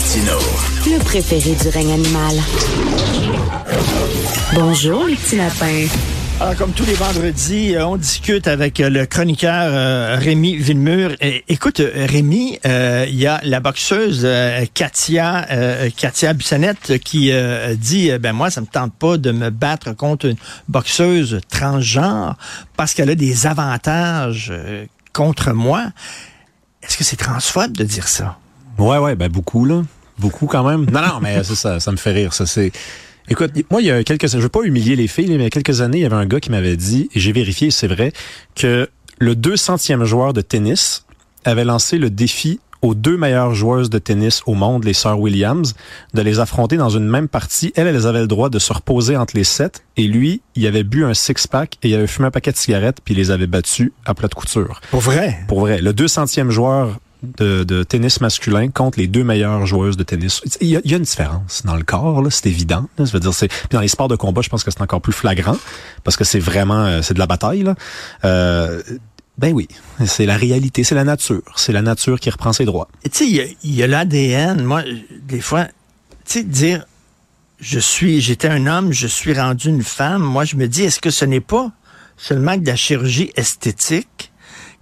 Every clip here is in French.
Martino. Le préféré du règne animal. Bonjour, les petits lapins. Alors, comme tous les vendredis, euh, on discute avec euh, le chroniqueur euh, Rémi Villemur. Et, écoute, Rémi, euh, il y a la boxeuse euh, Katia euh, Katia Bissonnette qui euh, dit ben moi ça me tente pas de me battre contre une boxeuse transgenre parce qu'elle a des avantages euh, contre moi. Est-ce que c'est transphobe de dire ça? Ouais, ouais, ben beaucoup, là. Beaucoup quand même. Non, non, mais ça, ça, ça me fait rire. Ça, c'est. Écoute, moi, il y a quelques je veux pas humilier les filles, mais il y a quelques années, il y avait un gars qui m'avait dit, et j'ai vérifié, c'est vrai, que le 200e joueur de tennis avait lancé le défi aux deux meilleures joueuses de tennis au monde, les sœurs Williams, de les affronter dans une même partie. Elles, elles avaient le droit de se reposer entre les sept. Et lui, il avait bu un six-pack et il avait fumé un paquet de cigarettes puis il les avait battus à plat de couture. Pour vrai? Pour vrai. Le 200e joueur de, de tennis masculin contre les deux meilleures joueuses de tennis. Il y a, il y a une différence dans le corps, c'est évident. Là, ça veut dire, c'est dans les sports de combat, je pense que c'est encore plus flagrant parce que c'est vraiment euh, c'est de la bataille. Là. Euh, ben oui, c'est la réalité, c'est la nature, c'est la nature qui reprend ses droits. Tu sais, il y a- a, l'ADN. Moi, des fois, tu sais, dire je suis, j'étais un homme, je suis rendu une femme. Moi, je me dis, est-ce que ce n'est pas seulement de la chirurgie esthétique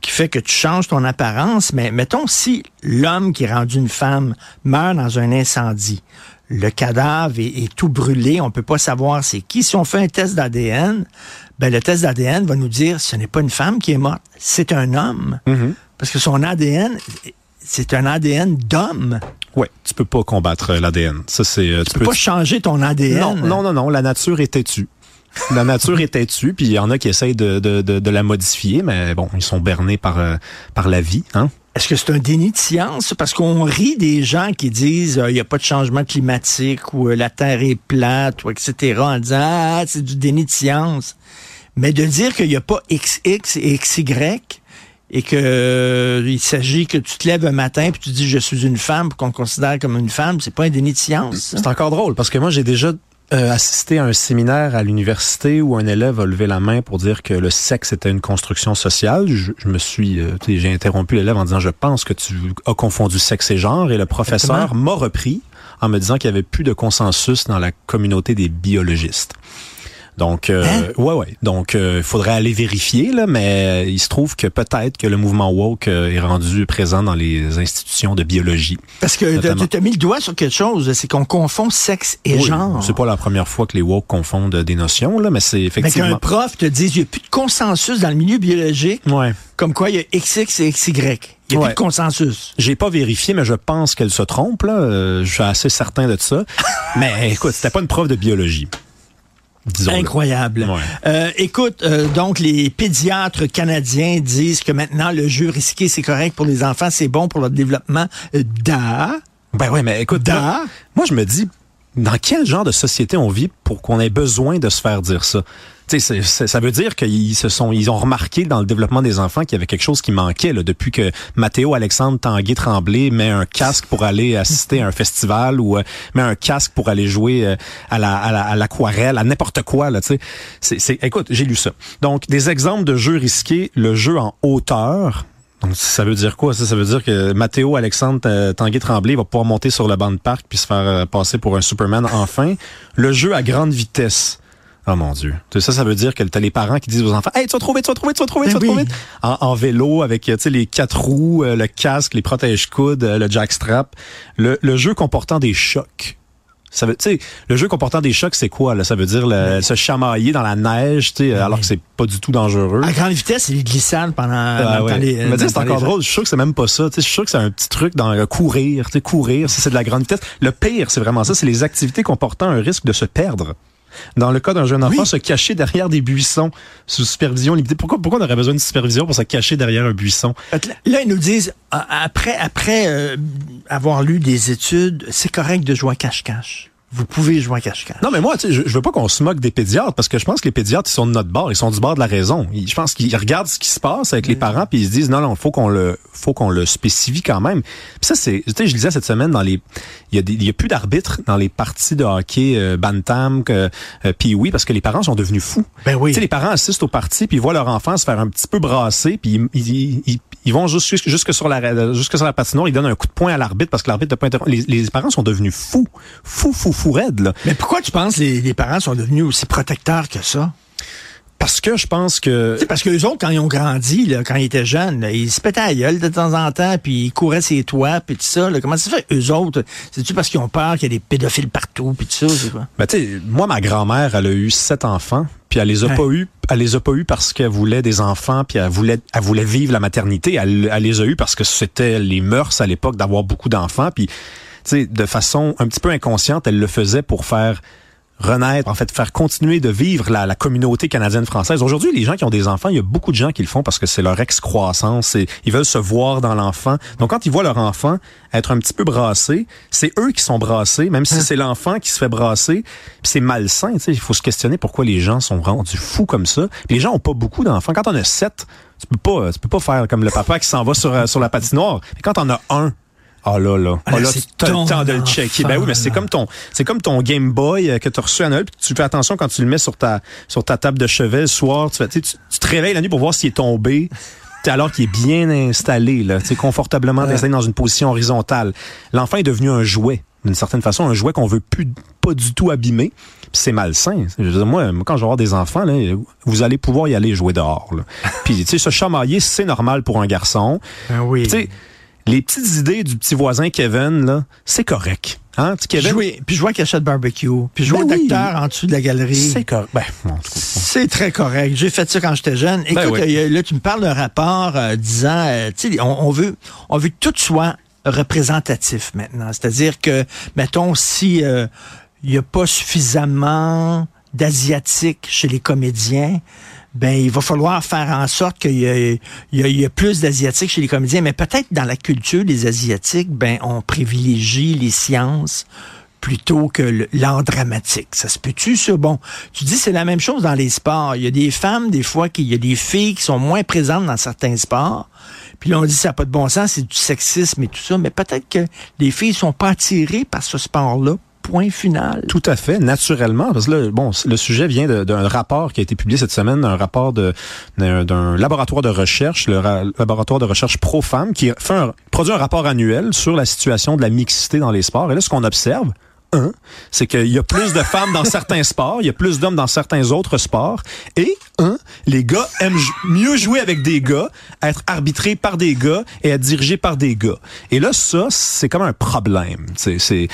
qui fait que tu changes ton apparence, mais mettons si l'homme qui est rendu une femme meurt dans un incendie, le cadavre est, est tout brûlé, on peut pas savoir c'est qui. Si on fait un test d'ADN, ben le test d'ADN va nous dire ce n'est pas une femme qui est morte, c'est un homme. Parce que son ADN, c'est un ADN d'homme. Ouais, tu peux pas combattre euh, l'ADN. Ça c'est euh, Tu peux pas changer ton ADN. Non, non, non, non, la nature est têtue. La nature est têtue, puis il y en a qui essayent de, de, de, de la modifier, mais bon, ils sont bernés par, euh, par la vie. Hein? Est-ce que c'est un déni de science? Parce qu'on rit des gens qui disent euh, il n'y a pas de changement climatique ou euh, la Terre est plate ou etc. en disant ah, c'est du déni de science. Mais de dire qu'il n'y a pas XX et XY et que euh, il s'agit que tu te lèves un matin puis tu dis je suis une femme qu'on considère comme une femme, c'est pas un déni de science. C'est encore drôle parce que moi j'ai déjà euh, assisté à un séminaire à l'université où un élève a levé la main pour dire que le sexe était une construction sociale. Je, je me suis, euh, j'ai interrompu l'élève en disant je pense que tu as confondu sexe et genre et le professeur m'a repris en me disant qu'il y avait plus de consensus dans la communauté des biologistes. Donc, euh, Hein? ouais, ouais. Donc, il faudrait aller vérifier, là, mais il se trouve que peut-être que le mouvement woke euh, est rendu présent dans les institutions de biologie. Parce que tu as mis le doigt sur quelque chose, c'est qu'on confond sexe et Oui, genre. C'est pas la première fois que les woke confondent des notions, là, mais c'est Mais effectivement. qu'un prof te dise, il n'y a plus de consensus dans le milieu biologique, Ouais. comme quoi il y a XX et XY. Il n'y a plus de consensus. J'ai pas vérifié, mais je pense qu'elle se trompe, là. Euh, je suis assez certain de ça. mais écoute, c'était pas une prof de biologie. Incroyable. Ouais. Euh, écoute, euh, donc les pédiatres canadiens disent que maintenant le jeu risqué c'est correct pour les enfants, c'est bon pour leur développement. Euh, Da, Ben ouais, mais écoute, Da. moi, moi, je me dis, dans quel genre de société on vit pour qu'on ait besoin de se faire dire ça? C'est- c'est- ça veut dire qu'ils se sont, ils ont remarqué dans le développement des enfants qu'il y avait quelque chose qui manquait là, depuis que Mathéo Alexandre Tanguay Tremblay met un casque pour aller assister à un festival ou euh, met un casque pour aller jouer euh, à la à la- à l'aquarelle, à n'importe quoi là. C'est, c'est- écoute, j'ai lu ça. Donc des exemples de jeux risqués, le jeu en hauteur. Donc, ça veut dire quoi? Ça, ça veut dire que Mathéo Alexandre Tanguay Tremblay va pouvoir monter sur le banc de parc puis se faire euh, passer pour un Superman enfin. Le jeu à grande vitesse. Oh mon Dieu. Ça, ça veut dire que t'as les parents qui disent aux enfants Hey, tu vas trouver, tu vas trouver, tu vas trouver, tu vas Ben oui. trouver. En, en vélo, avec euh, les quatre roues, euh, le casque, les protège-coudes, le jackstrap. Le, le jeu comportant des chocs. Ça veut, le jeu comportant des chocs, c'est quoi, là? Ça veut dire le- se chamailler dans la neige, tu sais, alors que c'est pas du tout dangereux. à grande vitesse, c'est les glissades pendant, Ah dans ouais. les. Mais c'est encore les- drôle. Je suis sûr que c'est même pas ça. Je suis sûr que c'est un petit truc dans euh, courir. Tu sais, courir, ça, c'est de la grande vitesse. Le pire, c'est vraiment ça. C'est les activités comportant un risque de se perdre. Dans le cas d'un jeune enfant, Oui. se cacher derrière des buissons sous supervision limitée. Pourquoi, pourquoi on aurait besoin de supervision pour se cacher derrière un buisson? Là, ils nous disent, après, après euh, avoir lu des études, c'est correct de jouer à cache-cache. Vous pouvez jouer à cache-cache. Non, mais moi, tu sais, je, je veux pas qu'on se moque des pédiatres parce que je pense que les pédiatres, ils sont de notre bord. Ils sont du bord de la raison. Ils- je pense qu'ils regardent ce qui se passe avec les parents puis ils se disent non, non, faut qu'on le, faut qu'on le spécifie quand même. Puis ça, c'est, tu sais, je lisais cette semaine dans les, il y a des, il y a plus d'arbitres dans les parties de hockey euh, bantam que, euh, puis oui, parce que les parents sont devenus fous. Ben oui. Tu sais, les parents assistent aux parties puis ils voient leur enfant se faire un petit peu brasser puis ils, ils, ils, ils vont jusque, jusque sur la jusque sur la patinoire, ils donnent un coup de poing à l'arbitre parce que l'arbitre n'a pas. Les, les, parents sont devenus fous, fous, fous, Là. Mais pourquoi tu penses les, les parents sont devenus aussi protecteurs que ça? Parce que je pense que... C'est parce que les autres, quand ils ont grandi, là, quand ils étaient jeunes, ils se pétaient à gueule de temps en temps, puis ils couraient ses toits, puis tout ça. Là. Comment ça fait, eux autres? C'est-tu parce qu'ils ont peur qu'il y ait des pédophiles partout, puis tout ça? Quoi? Ben, tu sais, moi, ma grand-mère, elle a eu sept enfants, puis elle les a pas eu elle les a pas eu parce qu'elle voulait des enfants puis elle voulait elle voulait vivre la maternité elle, elle les a eu parce que c'était les mœurs à l'époque d'avoir beaucoup d'enfants puis de façon un petit peu inconsciente elle le faisait pour faire renaître, en fait, faire continuer de vivre la, la communauté canadienne-française. Aujourd'hui, les gens qui ont des enfants, il y a beaucoup de gens qui le font parce que c'est leur excroissance, et ils veulent se voir dans l'enfant. Donc, quand ils voient leur enfant être un petit peu brassé, c'est eux qui sont brassés, même si hein? c'est l'enfant qui se fait brasser. c'est malsain, tu sais. Il faut se questionner pourquoi les gens sont rendus fous comme ça. les gens ont pas beaucoup d'enfants. Quand on a sept, tu peux pas, tu peux pas faire comme le papa qui s'en va sur, sur la patinoire. Mais quand on a un, ah là là, ah, là, tu as le temps de le checker. Ben oui, mais c'est comme ton c'est comme ton Game Boy euh, que tu as reçu à Noël, puis tu fais attention quand tu le mets sur ta sur ta table de chevet le soir, tu, tu, tu te réveilles la nuit pour voir s'il est tombé alors qu'il est bien installé, là, confortablement installé dans une position horizontale. L'enfant est devenu un jouet, d'une certaine façon, un jouet qu'on veut plus pas du tout abîmer. C'est malsain. moi, quand je vais avoir des enfants, là, vous allez pouvoir y aller jouer dehors. Puis, tu sais, se chamailler, c'est normal pour un garçon. Ben oui les petites idées du petit voisin Kevin, là, c'est correct. Hein, Kevin? Jouer, puis je vois qu'il achète barbecue. Puis je vois ben d'acteur en dessous de la galerie. C'est correct. Ben, c'est très correct. J'ai fait ça quand j'étais jeune. Ben Écoute, euh, là, tu me parles d'un rapport euh, disant, euh, tu sais, on, veut, on veut que tout soit représentatif maintenant. C'est-à-dire que, mettons, si il n'y a pas suffisamment d'asiatiques chez les comédiens, ben il va falloir faire en sorte qu'il y, ait plus d'asiatiques chez les comédiens, mais peut-être dans la culture des asiatiques, ben on privilégie les sciences plutôt que l'art dramatique. Ça se peut-tu, ça? Bon, tu dis c'est la même chose dans les sports. Il y a des femmes, des fois, il y a des filles qui sont moins présentes dans certains sports. Puis là, on dit ça n'a pas de bon sens, c'est du sexisme et tout ça, mais peut-être que les filles sont pas attirées par ce sport-là point final. Tout à fait, naturellement, parce que bon, le sujet vient d'un rapport qui a été publié cette semaine, un rapport d'un laboratoire de recherche, le laboratoire de recherche Profam, qui produit un rapport annuel sur la situation de la mixité dans les sports. Et là, ce qu'on observe, un, c'est qu'il y a plus de femmes dans certains sports, il y a plus d'hommes dans certains autres sports, et un, les gars aiment mieux jouer avec des gars, être arbitrés par des gars et être dirigés par des gars. Et là, ça, c'est comme un problème. C'est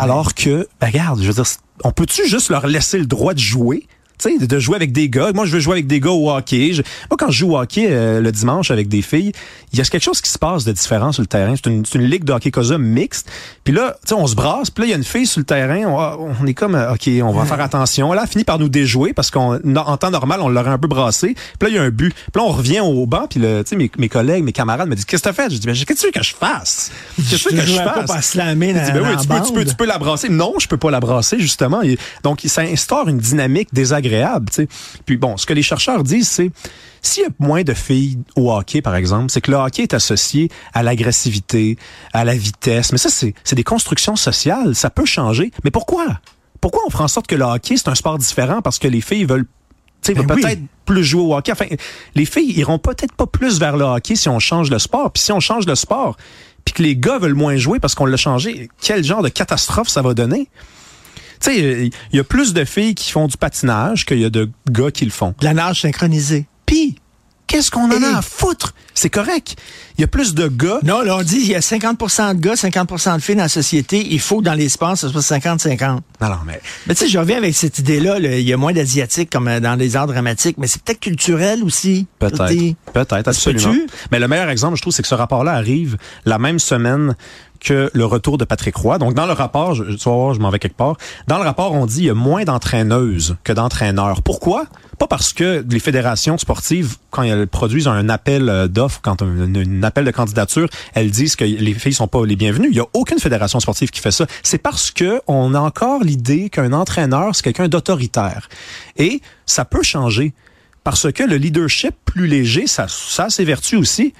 alors que, ben, regarde, je veux dire, on peut-tu juste leur laisser le droit de jouer? Sais, de jouer avec des gars. Moi, je veux jouer avec des gars au hockey. moi, quand je joue au hockey euh, le dimanche avec des filles, il y a quelque chose qui se passe de différent sur le terrain. C'est une, une, ligue de hockey cosa mixte. Puis là, tu sais, on se brasse. Puis là, il y a une fille sur le terrain. On, est comme, euh, OK, on va faire attention. Là, elle finit par nous déjouer parce qu'en temps normal, on l'aurait un peu brassé. Puis là, il y a un but. Puis là, on revient au banc. Puis tu sais, mes, mes, collègues, mes camarades me disent, qu'est-ce que t'as fait? Je dis, qu'est-ce que tu veux que je fasse? Qu'est-ce que je fasse? Pas slammer dis, ben oui, tu peux, tu, peux, tu peux la brasser. Non, je peux pas la brasser, justement. donc, ça instaure une dynamique désagréable, Puis bon, ce que les chercheurs disent, c'est s'il y a moins de filles au hockey, par exemple, c'est que le hockey est associé à l'agressivité, à la vitesse. Mais ça, c'est des constructions sociales. Ça peut changer. Mais pourquoi? Pourquoi on fera en sorte que le hockey, c'est un sport différent? Parce que les filles veulent ben peut-être plus jouer au hockey? Enfin, les filles iront peut-être pas plus vers le hockey si on change le sport. Puis si on change le sport, puis que les gars veulent moins jouer parce qu'on l'a changé, quel genre de catastrophe ça va donner? Tu sais, il y a plus de filles qui font du patinage qu'il y a de gars qui le font. la nage synchronisée. Puis, qu'est-ce qu'on en a à foutre? C'est correct. Il y a plus de gars. Non, là, on dit il y a 50% de gars, 50% de filles dans la société. Il faut que dans l'espace, ce soit 50-50. Non, non, mais. Mais tu sais, je reviens avec cette idée-là. Il y a moins d'Asiatiques comme euh, dans les arts dramatiques, mais c'est peut-être culturel aussi. Peut-être. Peut-être, absolument. Mais le meilleur exemple, je trouve, c'est que ce rapport-là arrive la même semaine que le retour de Patrick Roy. Donc, dans le rapport, je, voir, je m'en vais quelque part. Dans le rapport, on dit qu'il y a moins d'entraîneuses que d'entraîneurs. Pourquoi? Pas parce que les fédérations sportives, quand elles produisent un appel euh, d'offres, quand un, appel de candidature, elles disent que les filles sont pas les bienvenues. Il y a aucune fédération sportive qui fait ça. C'est parce que on a encore l'idée qu'un entraîneur, c'est quelqu'un d'autoritaire. Et ça peut changer. Parce que le leadership plus léger, ça, ça a ses vertus aussi.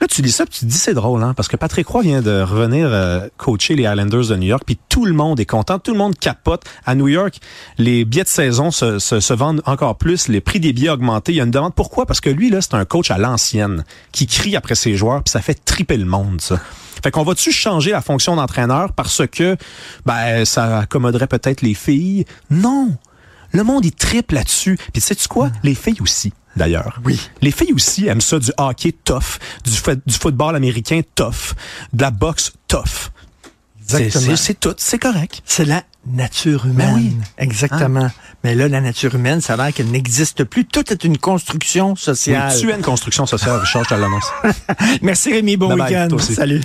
Là, tu dis ça, puis tu te dis c'est drôle, hein, parce que Patrick Roy vient de revenir euh, coacher les Islanders de New York, puis tout le monde est content, tout le monde capote. À New York, les billets de saison se, se, se vendent encore plus, les prix des billets augmentés. Il y a une demande. Pourquoi? Parce que lui, là, c'est un coach à l'ancienne, qui crie après ses joueurs, puis ça fait triper le monde, ça. Fait qu'on va-tu changer la fonction d'entraîneur parce que ben ça accommoderait peut-être les filles? Non! Le monde, il triple là-dessus. Puis sais-tu quoi? Les filles aussi d'ailleurs. Oui. Les filles aussi aiment ça, du hockey tough, du, du football américain tough, de la boxe tough. C'est tout, c'est correct. C'est la nature humaine. Ben oui. Exactement. Mais là, la nature humaine, ça a l'air qu'elle n'existe plus. Tout est une construction sociale. Oui, tu es une construction sociale, Richard, je te l'annonce. Merci Rémi, bon week-end. Salut.